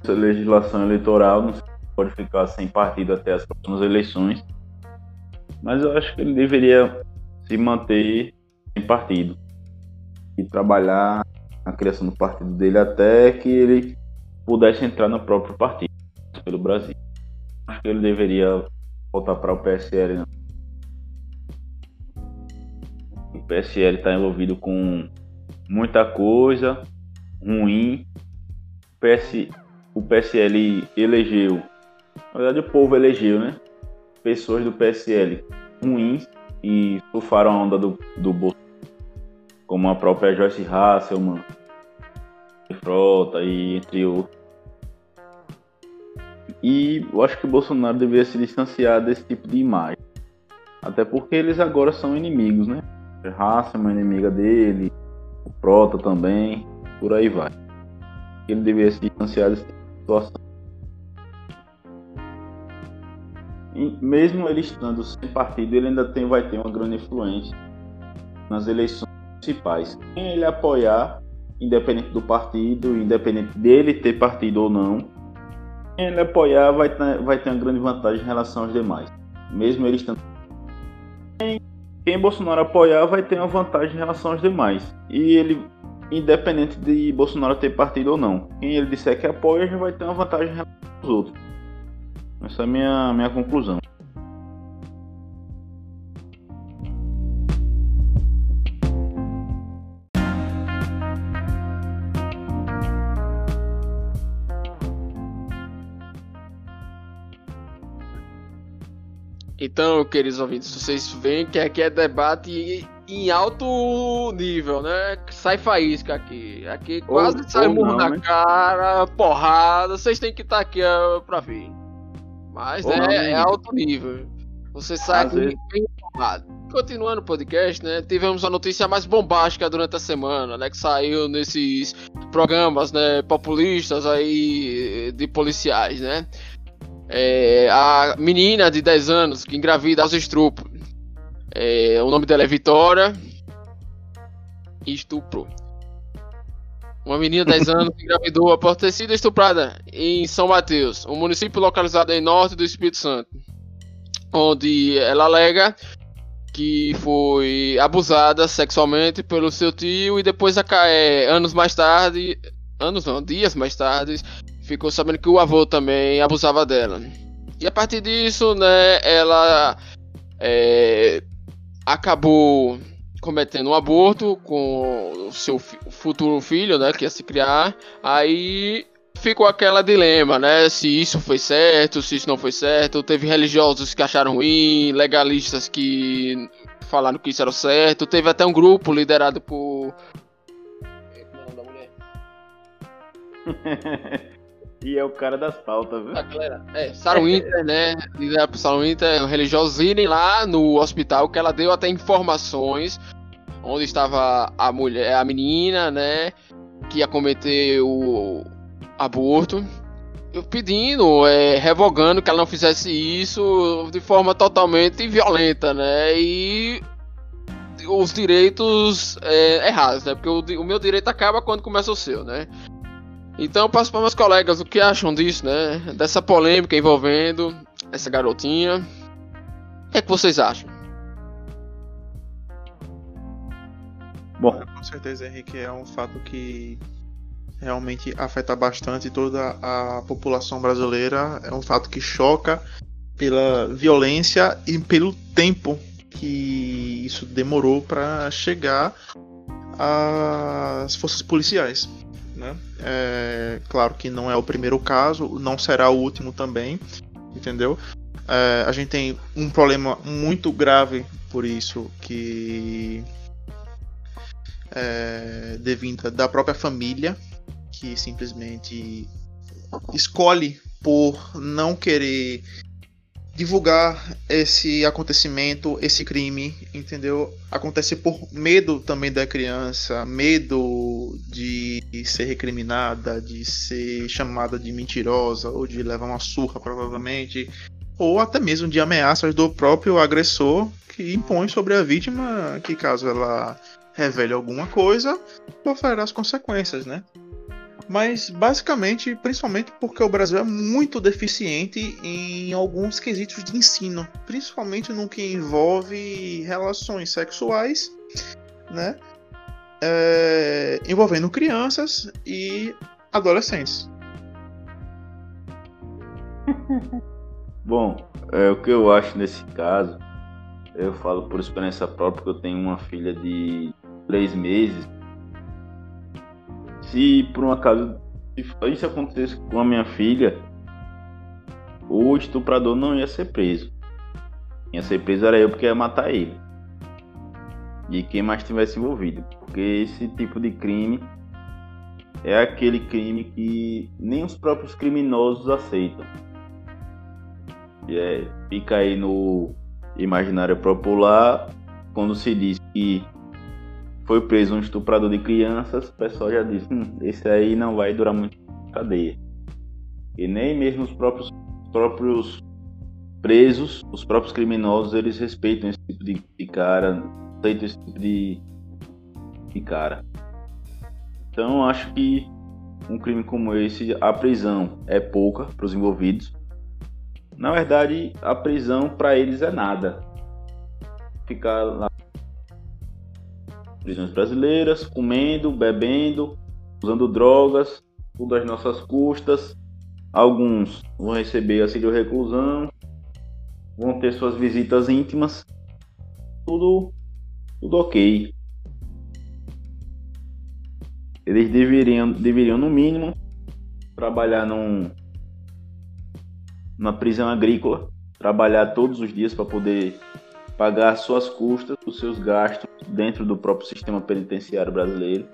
S4: legislação eleitoral não pode ficar sem partido até as próximas eleições. Mas eu acho que ele deveria se manter sem partido e trabalhar na criação do partido dele até que ele pudesse entrar no próprio partido pelo Brasil. Acho que ele deveria voltar para o PSL. Não. O PSL está envolvido com muita coisa ruim. O, PS, o PSL elegeu, na verdade o povo elegeu, né? Pessoas do PSL ruins e surfaram a onda do, do Bolsonaro como a própria Joyce Hasselman, Frota e entre outros. E eu acho que o Bolsonaro deveria se distanciar desse tipo de imagem. Até porque eles agora são inimigos, né? Hasselman é inimiga dele, o Prota também, por aí vai. Ele deveria se distanciar dessa tipo situação. E mesmo ele estando sem partido, ele ainda tem, vai ter uma grande influência nas eleições principais. Quem ele apoiar, independente do partido, independente dele ter partido ou não, quem ele apoiar vai ter, vai ter uma grande vantagem em relação aos demais. Mesmo ele estando. Quem, Bolsonaro apoiar vai ter uma vantagem em relação aos demais. E ele, independente de Bolsonaro ter partido ou não, quem ele disser que apoia já vai ter uma vantagem em relação aos outros. Essa é a minha, minha conclusão.
S1: Então, queridos ouvintes, vocês veem que aqui é debate em alto nível, né? Sai faísca aqui. Aqui quase ou, sai murro na né? cara, porrada. Vocês têm que estar tá aqui uh, pra ver. Mas é, não, é, alto nível. Você sai bem informado. Continuando o podcast, né? Tivemos a notícia mais bombástica durante a semana, né? Que saiu nesses programas, né? Populistas aí de policiais, né? É, a menina de 10 anos que engravida aos estrupos. É, o nome dela é Vitória. Estupro. Uma menina de 10 anos que engravidou após ter sido estuprada em São Mateus, um município localizado em norte do Espírito Santo, onde ela alega que foi abusada sexualmente pelo seu tio e depois, é, anos mais tarde, anos não, dias mais tarde, ficou sabendo que o avô também abusava dela. E a partir disso, né, ela é, acabou cometendo um aborto com o seu futuro filho, né, que ia se criar. Aí ficou aquela dilema, né, se isso foi certo, se isso não foi certo. Teve religiosos que acharam ruim, legalistas que falaram que isso era certo. Teve até um grupo liderado por
S4: E é o cara das pautas, viu?
S1: A galera, é, Sarah Winter, né? Liderada por Sarah Winter, religiosos irem lá no hospital que ela deu até informações onde estava a mulher, a menina, né? Que ia cometer o aborto. Pedindo, é, revogando que ela não fizesse isso de forma totalmente violenta, né? E os direitos é, errados, né? Porque o, o meu direito acaba quando começa o seu, né? Então eu passo para meus colegas o que acham disso, né? Dessa polêmica envolvendo essa garotinha. O que, é que vocês acham?
S2: Bom, com certeza, Henrique, é um fato que realmente afeta bastante toda a população brasileira. É um fato que choca pela violência e pelo tempo que isso demorou para chegar às forças policiais. Né? É, claro que não é o primeiro caso, não será o último também, entendeu? É, a gente tem um problema muito grave por isso que é, devinda da própria família que simplesmente escolhe por não querer divulgar esse acontecimento, esse crime, entendeu? Acontece por medo também da criança, medo de ser recriminada, de ser chamada de mentirosa ou de levar uma surra provavelmente. ou até mesmo de ameaças do próprio agressor que impõe sobre a vítima que caso ela revele alguma coisa, sofrerá as consequências, né? Mas basicamente, principalmente porque o Brasil é muito deficiente em alguns quesitos de ensino, principalmente no que envolve relações sexuais, né? É, envolvendo crianças e adolescentes.
S4: Bom, é, o que eu acho nesse caso, eu falo por experiência própria que eu tenho uma filha de três meses. Se por um acaso isso acontecesse com a minha filha, o estuprador não ia ser preso. Ia ser preso era eu porque ia matar ele. E quem mais estivesse envolvido. Porque esse tipo de crime é aquele crime que nem os próprios criminosos aceitam. E é, fica aí no imaginário popular quando se diz que foi preso um estuprador de crianças, o pessoal já diz, hum, esse aí não vai durar muito cadeia. E nem mesmo os próprios, próprios presos, os próprios criminosos, eles respeitam esse tipo de, de cara, aceitam esse tipo de, de cara. Então acho que um crime como esse, a prisão é pouca para os envolvidos. Na verdade, a prisão para eles é nada. Ficar lá prisões brasileiras, comendo, bebendo, usando drogas, tudo às nossas custas. Alguns vão receber auxílio reclusão, vão ter suas visitas íntimas, tudo, tudo ok. Eles deveriam, deveriam no mínimo trabalhar num, numa prisão agrícola, trabalhar todos os dias para poder pagar suas custas, os seus gastos dentro do próprio sistema penitenciário brasileiro.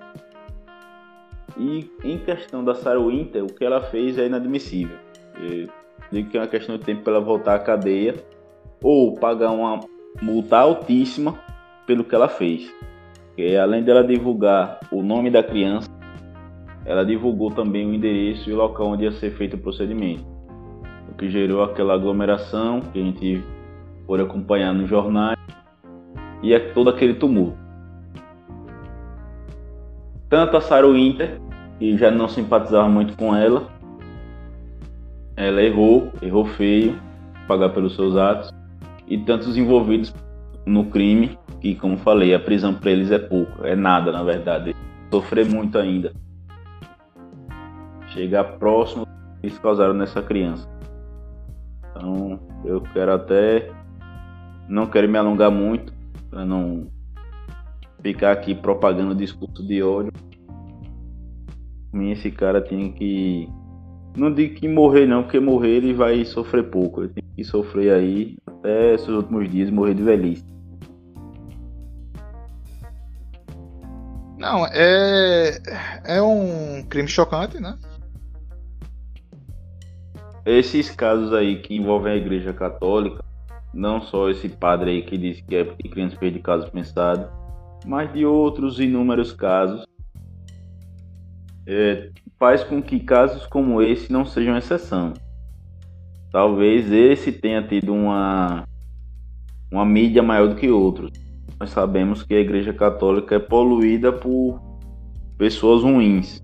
S4: E em questão da Sarah Winter, o que ela fez é inadmissível. Eu digo que é uma questão de tempo para ela voltar à cadeia ou pagar uma multa altíssima pelo que ela fez. Porque além dela divulgar o nome da criança, ela divulgou também o endereço e o local onde ia ser feito o procedimento. O que gerou aquela aglomeração que a gente por acompanhar nos jornais e é todo aquele tumulto. Tanto a Sarah Winter, que já não simpatizava muito com ela, ela errou, errou feio, pagar pelos seus atos, e tantos envolvidos no crime, que como falei, a prisão para eles é pouco, é nada na verdade, sofrer muito ainda. Chegar próximo eles causaram nessa criança. Então eu quero até não quero me alongar muito para não ficar aqui propagando discurso de ódio. Esse cara tem que não digo que morrer não, porque morrer ele vai sofrer pouco. Ele tem que sofrer aí até seus últimos dias, morrer de velhice.
S3: Não, é é um crime chocante, né?
S4: Esses casos aí que envolvem a Igreja Católica não só esse padre aí que disse que é criança fez de caso pensado, mas de outros inúmeros casos, é, faz com que casos como esse não sejam exceção. Talvez esse tenha tido uma, uma mídia maior do que outros. Nós sabemos que a Igreja Católica é poluída por pessoas ruins.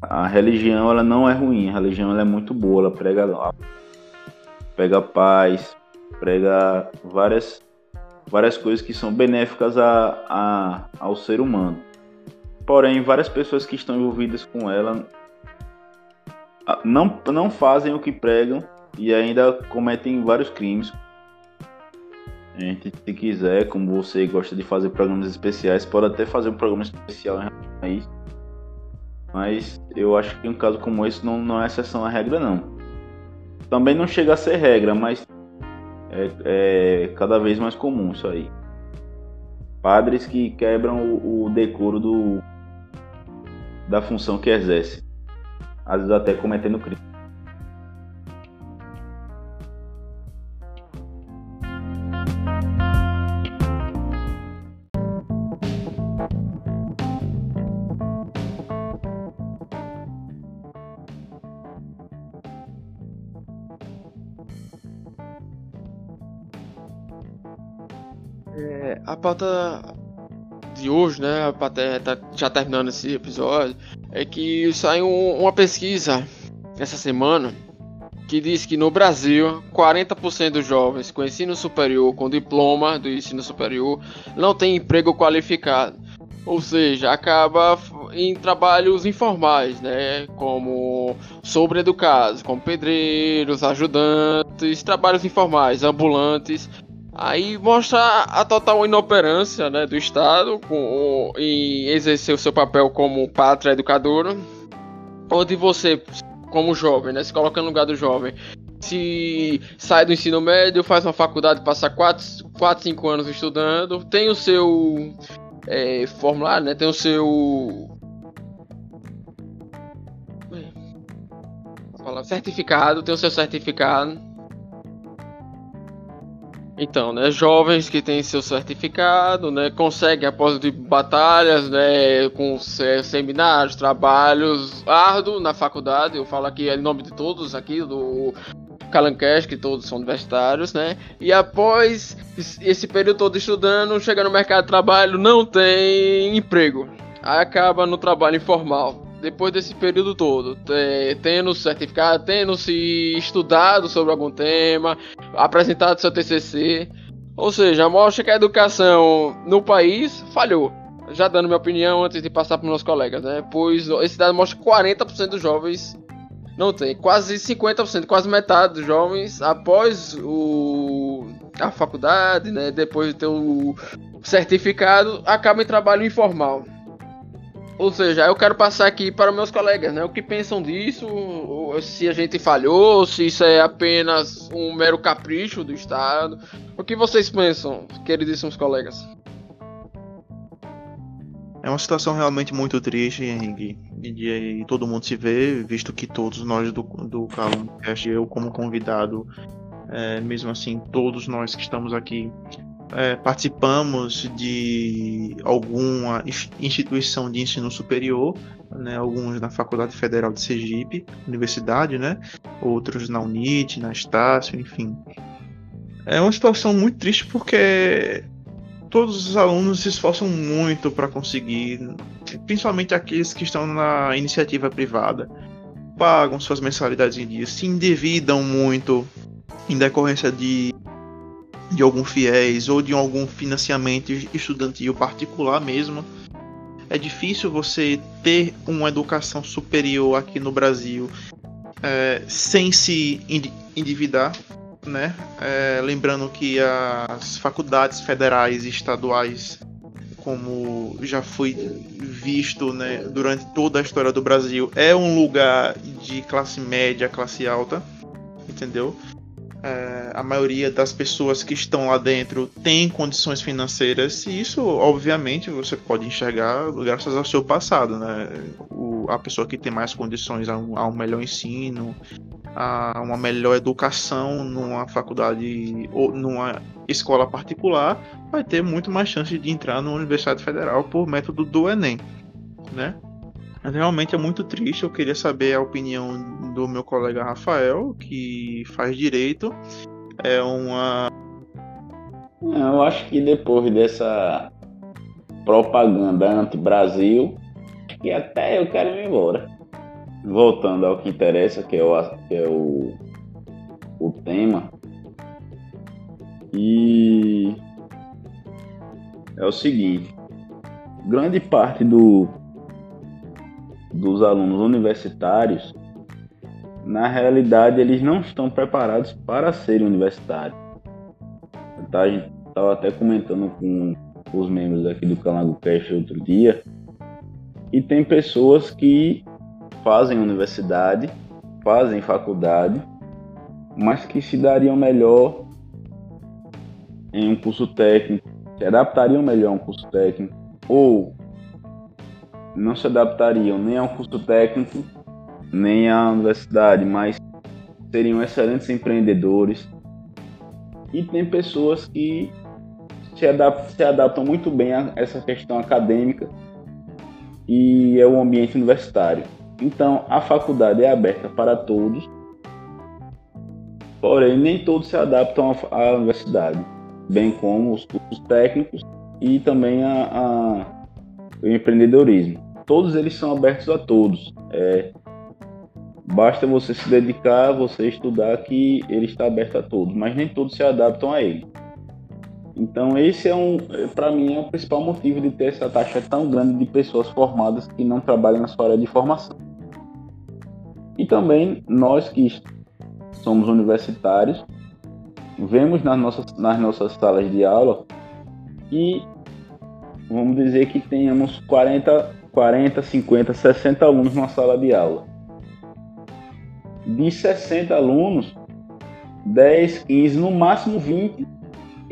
S4: A religião ela não é ruim, a religião ela é muito boa, ela prega prega paz, prega várias, várias coisas que são benéficas a, a, ao ser humano. Porém, várias pessoas que estão envolvidas com ela não, não fazem o que pregam e ainda cometem vários crimes. A gente, se quiser, como você gosta de fazer programas especiais, pode até fazer um programa especial em relação a isso. Mas eu acho que um caso como esse não, não é exceção à regra, não também não chega a ser regra, mas é, é cada vez mais comum isso aí. Padres que quebram o, o decoro do, da função que exerce, às vezes até cometendo crime.
S1: Pauta de hoje, né, tá já terminando esse episódio, é que saiu uma pesquisa essa semana que diz que no Brasil 40% dos jovens com ensino superior, com diploma do ensino superior, não tem emprego qualificado. Ou seja, acaba em trabalhos informais, né? Como sobreeducados, como pedreiros, ajudantes, trabalhos informais, ambulantes. Aí mostra a total inoperância né, do Estado com, em exercer o seu papel como pátria educadora, onde você, como jovem, né, se coloca no lugar do jovem, se sai do ensino médio, faz uma faculdade, passa 4, 4 5 anos estudando, tem o seu é, formulário, né? Tem o seu certificado, tem o seu certificado. Então, né, jovens que têm seu certificado, né, conseguem após de batalhas, né, com seminários, trabalhos árduos na faculdade. Eu falo aqui em nome de todos aqui do Calancast, que todos são universitários, né? E após esse período todo estudando, chega no mercado de trabalho, não tem emprego. Aí acaba no trabalho informal. Depois desse período todo, tendo certificado, tendo se estudado sobre algum tema, apresentado seu TCC, ou seja, mostra que a educação no país falhou. Já dando minha opinião antes de passar para meus colegas, né? Pois esse dado mostra que 40% dos jovens não tem. Quase 50%, quase metade dos jovens, após o, a faculdade, né, depois de ter o certificado, acabam em trabalho informal. Ou seja, eu quero passar aqui para meus colegas, né? O que pensam disso? Se a gente falhou, se isso é apenas um mero capricho do Estado. O que vocês pensam, queridíssimos colegas?
S2: É uma situação realmente muito triste, Henrique. E, todo mundo se vê, visto que todos nós do, do Calumcast, eu como convidado, é, mesmo assim, todos nós que estamos aqui, é, participamos de alguma instituição de ensino superior, né, alguns na Faculdade Federal de Sergipe, universidade, né, outros na UNIT, na Estácio, enfim. É uma situação muito triste porque todos os alunos se esforçam muito para conseguir, principalmente aqueles que estão na iniciativa privada, pagam suas mensalidades em dia, se endividam muito em decorrência de, de algum fiéis ou de algum financiamento estudantil particular mesmo. É difícil você ter uma educação superior aqui no Brasil é, sem se endividar né? É, lembrando que as faculdades federais e estaduais, como já foi visto né, durante toda a história do Brasil, é um lugar de classe média, classe alta, entendeu? É, a maioria das pessoas que estão lá dentro tem condições financeiras e isso, obviamente, você pode enxergar graças ao seu passado, né? O, a pessoa que tem mais condições a um, a um melhor ensino, a uma melhor educação numa faculdade ou numa escola particular, vai ter muito mais chance de entrar na Universidade Federal por método do Enem, né? Realmente é muito triste. Eu queria saber a opinião do meu colega Rafael, que faz direito. É uma.
S4: Eu acho que depois dessa propaganda anti-Brasil, que até eu quero ir embora voltando ao que interessa, que é o, que é o, o tema. E é o seguinte, grande parte do, dos alunos universitários, na realidade, eles não estão preparados para serem universitários. Tá, a gente estava até comentando com os membros aqui do Calango Cast outro dia, e tem pessoas que fazem universidade, fazem faculdade, mas que se dariam melhor em um curso técnico, se adaptariam melhor a um curso técnico, ou não se adaptariam nem a um curso técnico, nem à universidade, mas seriam excelentes empreendedores. E tem pessoas que se adaptam, se adaptam muito bem a essa questão acadêmica e é o ambiente universitário. Então, a faculdade é aberta para todos, porém, nem todos se adaptam à universidade. bem como os cursos técnicos e também a, a, o empreendedorismo. Todos eles são abertos a todos. É, basta você se dedicar, você estudar que ele está aberto a todos, mas nem todos se adaptam a ele. Então esse é um, para mim, é o principal motivo de ter essa taxa tão grande de pessoas formadas que não trabalham na sua área de formação. E também nós que somos universitários, vemos nas nossas, nas nossas salas de aula que vamos dizer que tenhamos 40, 40, 50, 60 alunos numa sala de aula. De 60 alunos, 10, 15, no máximo 20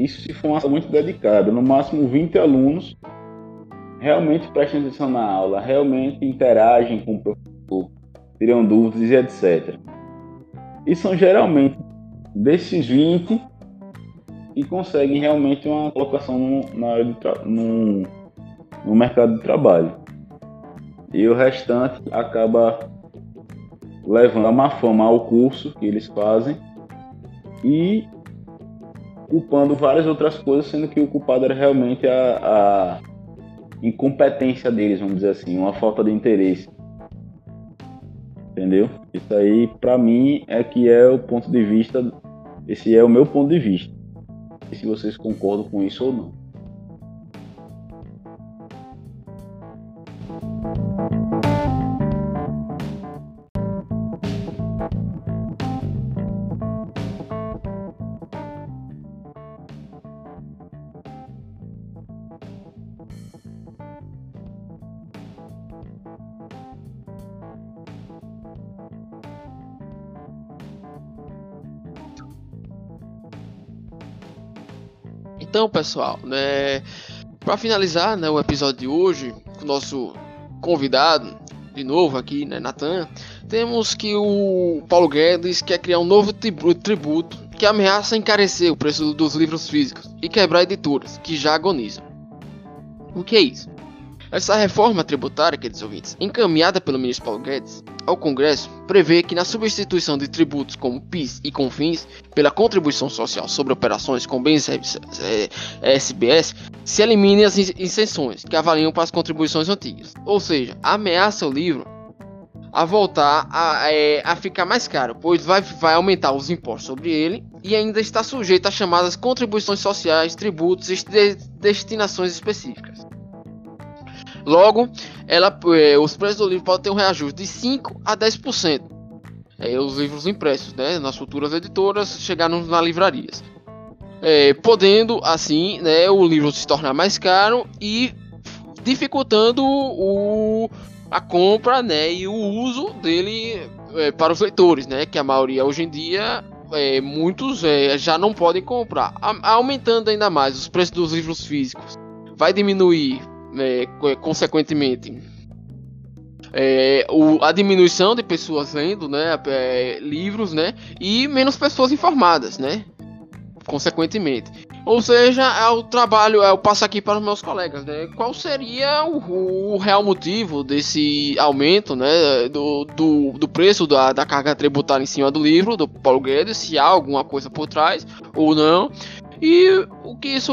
S4: isso se for uma aula muito dedicada, no máximo 20 alunos realmente prestam atenção na aula, realmente interagem com o professor, tiram dúvidas e etc. E são geralmente desses 20 que conseguem realmente uma colocação no, na no, no mercado de trabalho. E o restante acaba levando a má fama ao curso que eles fazem e culpando várias outras coisas, sendo que o culpado era realmente a, a incompetência deles, vamos dizer assim, uma falta de interesse. Entendeu? Isso aí, para mim, é que é o ponto de vista. Esse é o meu ponto de vista. E se vocês concordam com isso ou não.
S1: Então, pessoal, né, para finalizar né, o episódio de hoje, com o nosso convidado, de novo aqui, né, Natan, temos que o Paulo Guedes quer criar um novo tributo que ameaça encarecer o preço dos livros físicos e quebrar editoras que já agonizam. O que é isso? Essa reforma tributária, queridos ouvintes, encaminhada pelo ministro Paulo Guedes ao Congresso, prevê que na substituição de tributos como PIS e CONFINS pela contribuição social sobre operações com bens SBS, se eliminem as isenções que avaliam para as contribuições antigas. Ou seja, ameaça o livro a voltar a, é, a ficar mais caro, pois vai, vai aumentar os impostos sobre ele e ainda está sujeito a chamadas contribuições sociais, tributos e de, destinações específicas. Logo, ela, é, os preços do livro podem ter um reajuste de 5 a 10%. É, os livros impressos, né, nas futuras editoras, chegaram nas livrarias. É, podendo, assim, né, o livro se tornar mais caro e dificultando o, a compra né, e o uso dele é, para os leitores, né, que a maioria hoje em dia é, muitos é, já não podem comprar, a, aumentando ainda mais os preços dos livros físicos. Vai diminuir é, consequentemente é, o, a diminuição de pessoas lendo né, é, livros né, e menos pessoas informadas, né, consequentemente. Ou seja, é o trabalho, é o passo aqui para os meus colegas, né? Qual seria o, o real motivo desse aumento, né, do, do, do preço da, da carga tributária em cima do livro do Paulo Guedes, se há alguma coisa por trás ou não? E o que isso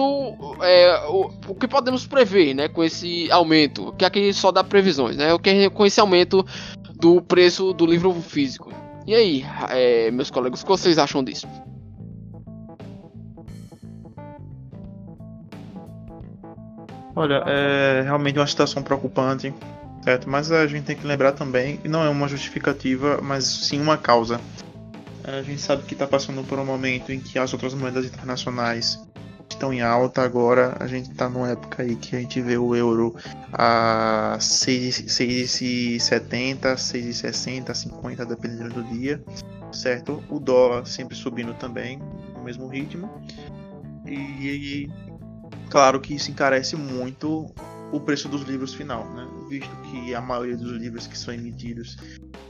S1: é o, o que podemos prever, né, com esse aumento, que aqui só dá previsões, né? O que com esse aumento do preço do livro físico. E aí, é, meus colegas, o que vocês acham disso?
S2: Olha, é realmente uma situação preocupante, certo? Mas a gente tem que lembrar também não é uma justificativa, mas sim uma causa. A gente sabe que está passando por um momento em que as outras moedas internacionais estão em alta agora. A gente está numa época aí que a gente vê o euro a 6,70, 6,60, 50, dependendo do dia, certo? O dólar sempre subindo também, no mesmo ritmo. E claro que isso encarece muito o preço dos livros final, né? Visto que a maioria dos livros que são emitidos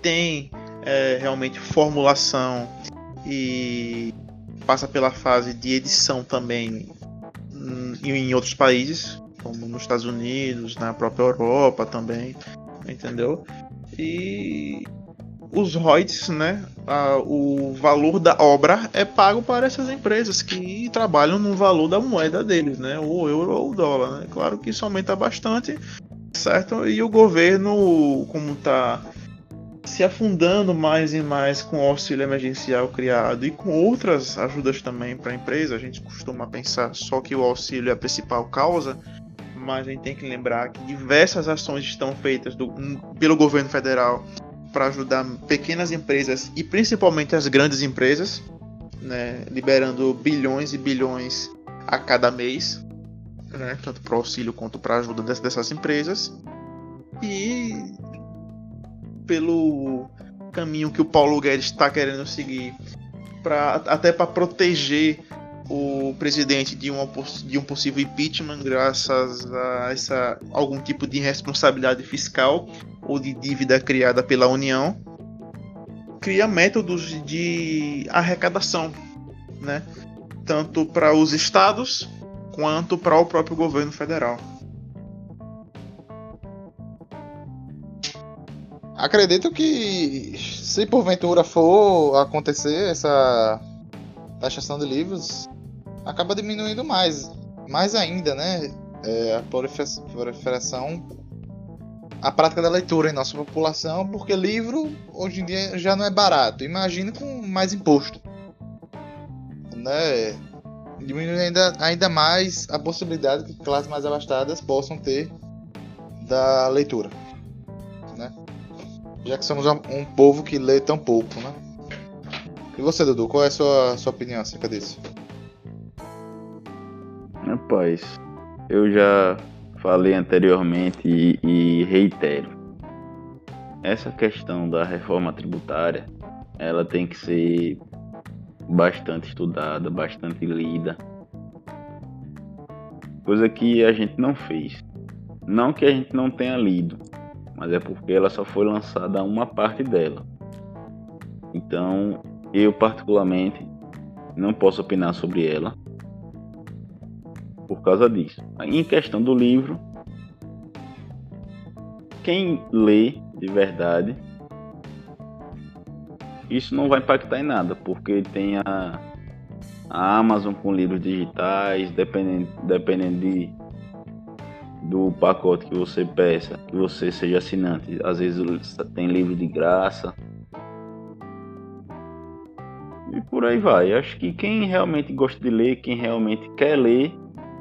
S2: tem é, realmente formulação e passa pela fase de edição também em outros países, como nos Estados Unidos, na própria Europa também, entendeu? E os royalties, né, a, o valor da obra é pago para essas empresas que trabalham no valor da moeda deles, né, o euro ou o dólar. Né? Claro que isso aumenta bastante, certo? E o governo, como está se afundando mais e mais com o auxílio emergencial criado e com outras ajudas também para a empresa, a gente costuma pensar só que o auxílio é a principal causa, mas a gente tem que lembrar que diversas ações estão feitas do, pelo governo federal para ajudar pequenas empresas e principalmente as grandes empresas, né, liberando bilhões e bilhões a cada mês, né, tanto para auxílio quanto para ajuda dessas empresas. E pelo caminho que o Paulo Guedes está querendo seguir, pra, até para proteger o presidente de, uma, de um possível impeachment graças a essa, algum tipo de responsabilidade fiscal ou de dívida criada pela União, cria métodos de arrecadação, né? tanto para os estados quanto para o próprio governo federal.
S3: Acredito que se porventura for acontecer essa taxação de livros, acaba diminuindo mais, mais ainda, né? É, a proliferação, a prática da leitura em nossa população, porque livro hoje em dia já não é barato. Imagina com mais imposto, né? Diminuindo ainda, ainda mais a possibilidade que classes mais abastadas possam ter da leitura? Já que somos um povo que lê tão pouco, né? E você, Dudu, qual é a sua, sua opinião acerca disso?
S4: Rapaz, eu já falei anteriormente e, e reitero. Essa questão da reforma tributária, ela tem que ser bastante estudada, bastante lida. Coisa que a gente não fez. Não que a gente não tenha lido, mas é porque ela só foi lançada uma parte dela. Então, eu particularmente não posso opinar sobre ela por causa disso. Em questão do livro, quem lê de verdade, isso não vai impactar em nada, porque tem a, a Amazon com livros digitais, dependendo, dependendo de, do pacote que você peça, que você seja assinante. Às vezes tem livro de graça. E por aí vai. Acho que quem realmente gosta de ler, quem realmente quer ler,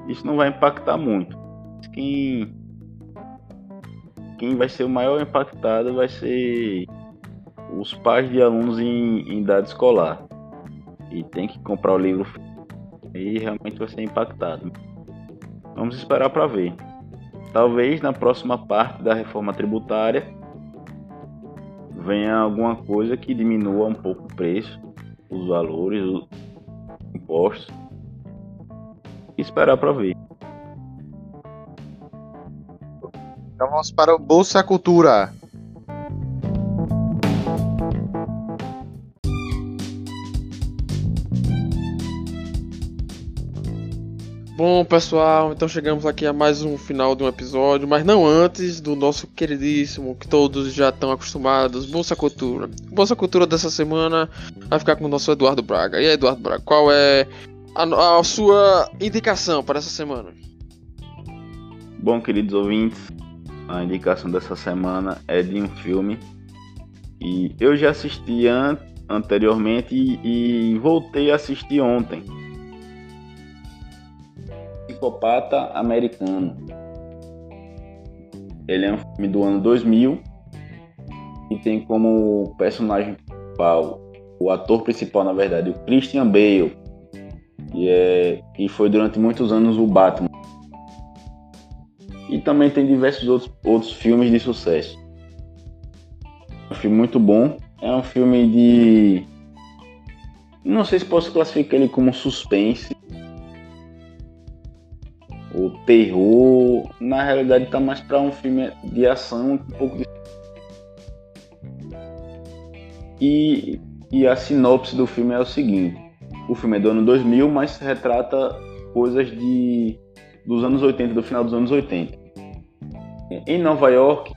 S4: isso não vai impactar muito. Quem, quem vai ser o maior impactado vai ser os pais de alunos em, em idade escolar. E tem que comprar o livro e realmente vai ser impactado. Vamos esperar para ver. Talvez na próxima parte da reforma tributária venha alguma coisa que diminua um pouco o preço, os valores, os impostos esperar para ver.
S3: Então vamos para o Bolsa Cultura.
S1: Bom, pessoal, então chegamos aqui a mais um final de um episódio, mas não antes do nosso queridíssimo, que todos já estão acostumados, Bolsa Cultura. Bolsa Cultura dessa semana vai ficar com o nosso Eduardo Braga. E aí, Eduardo Braga, qual é a, a sua indicação para essa semana.
S4: Bom, queridos ouvintes, a indicação dessa semana é de um filme e eu já assisti an anteriormente e, e voltei a assistir ontem. Psicopata Americano. Ele é um filme do ano 2000 e tem como personagem principal, o ator principal na verdade, o Christian Bale e, é, e foi durante muitos anos o Batman. E também tem diversos outros, outros filmes de sucesso. É um filme muito bom. É um filme de. Não sei se posso classificar ele como suspense. Ou terror. Na realidade, está mais para um filme de ação, um pouco de. E, e a sinopse do filme é o seguinte: o filme é do ano 2000, mas retrata coisas de dos anos 80, do final dos anos 80. Em Nova York,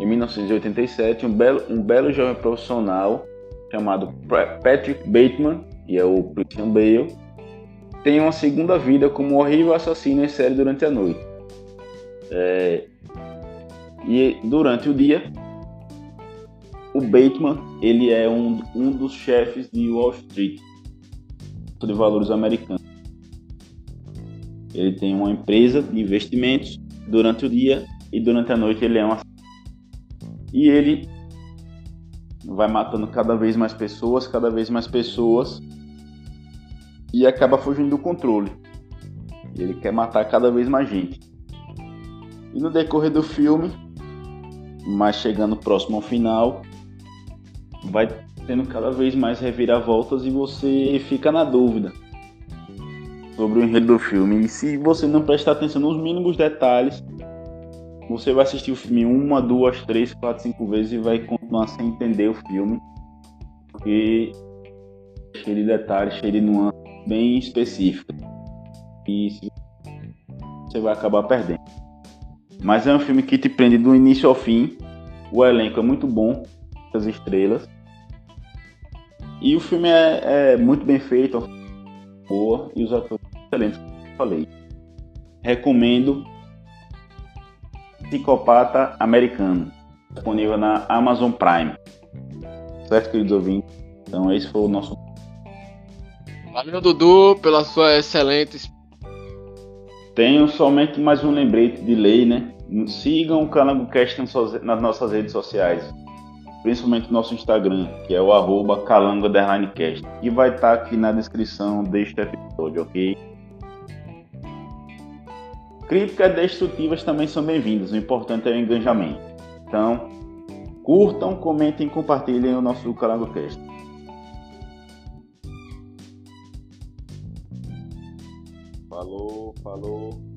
S4: em 1987, um belo, um belo jovem profissional chamado Patrick Bateman, e é o Christian Bale, tem uma segunda vida como um horrível assassino em série durante a noite. É, e durante o dia, o Bateman ele é um, um dos chefes de Wall Street, de valores americanos. Ele tem uma empresa de investimentos durante o dia e durante a noite ele é um e ele vai matando cada vez mais pessoas, cada vez mais pessoas e acaba fugindo do controle. Ele quer matar cada vez mais gente. E no decorrer do filme, mas chegando próximo ao final, vai tendo cada vez mais reviravoltas e você fica na dúvida sobre o enredo do filme. E se você não prestar atenção nos mínimos detalhes, você vai assistir o filme uma, duas, três, quatro, cinco vezes e vai continuar sem entender o filme. Porque cheio de detalhes, cheio de nuances bem específicas. E você vai acabar perdendo. Mas é um filme que te prende do início ao fim. O elenco é muito bom, as estrelas. E o filme é, é muito bem feito, boa, e os atores excelentes, como eu falei. Recomendo Psicopata Americano, disponível na Amazon Prime. Certo, queridos ouvintes? Então, esse foi o nosso.
S1: Valeu, Dudu, pela sua excelente.
S4: Tenho somente mais um lembrete de lei, né? Sigam o Calango Cast nas nossas redes sociais, principalmente no nosso Instagram, que é o arroba calango_cast, e vai estar aqui na descrição deste episódio, ok? Críticas destrutivas também são bem-vindas, o importante é o engajamento. Então, curtam, comentem e compartilhem o nosso CalangoCast. Falou, falou.